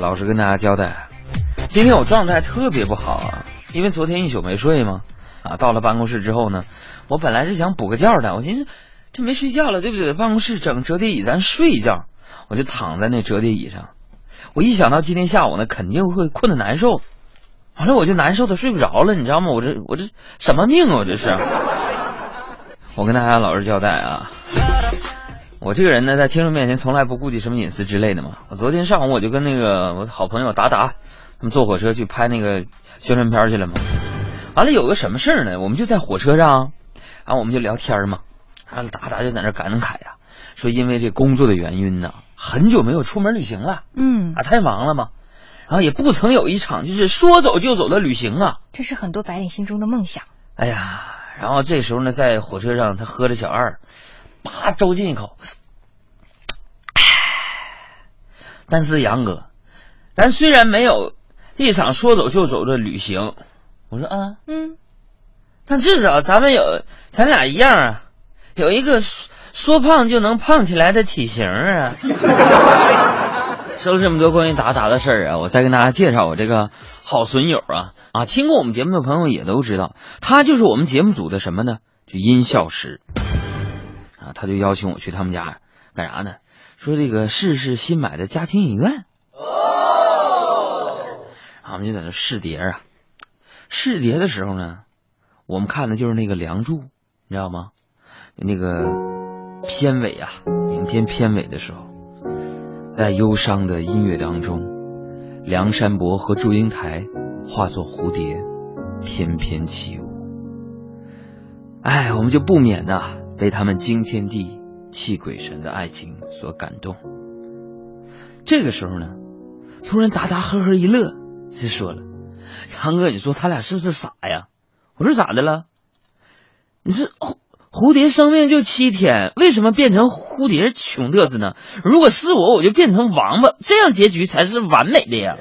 老实跟大家交代，今天我状态特别不好啊，因为昨天一宿没睡嘛。啊，到了办公室之后呢，我本来是想补个觉的，我寻思这没睡觉了，对不对？办公室整折叠椅，咱睡一觉。我就躺在那折叠椅上，我一想到今天下午呢，肯定会困得难受，完了我就难受的睡不着了，你知道吗？我这我这什么命啊？我这是。我跟大家老实交代啊。我这个人呢，在听众面前从来不顾及什么隐私之类的嘛。我昨天上午我就跟那个我好朋友达达，他们坐火车去拍那个宣传片去了嘛。完了有个什么事儿呢？我们就在火车上，然后我们就聊天嘛。然后达达就在那感慨呀，说因为这工作的原因呢，很久没有出门旅行了。嗯啊，太忙了嘛。然后也不曾有一场就是说走就走的旅行啊。这是很多白领心中的梦想。哎呀，然后这时候呢，在火车上他喝着小二。叭，周进一口。但是杨哥，咱虽然没有一场说走就走的旅行，我说啊，嗯，但至少咱们有，咱俩一样啊，有一个说说胖就能胖起来的体型啊。说了这么多关于达达的事儿啊，我再跟大家介绍我这个好损友啊啊，听过我们节目的朋友也都知道，他就是我们节目组的什么呢？就音效师啊。他就邀请我去他们家干啥呢？说这个试试新买的家庭影院。哦，我们就在那试碟啊。试碟的时候呢，我们看的就是那个《梁祝》，你知道吗？那个片尾啊，影片片尾的时候，在忧伤的音乐当中，梁山伯和祝英台化作蝴蝶，翩翩起舞。哎，我们就不免呐。被他们惊天地泣鬼神的爱情所感动。这个时候呢，突然达达呵呵一乐，就说了：“杨哥，你说他俩是不是傻呀？”我说：“咋的了？你说蝴蝴蝶生命就七天，为什么变成蝴蝶穷嘚瑟呢？如果是我，我就变成王八，这样结局才是完美的呀。”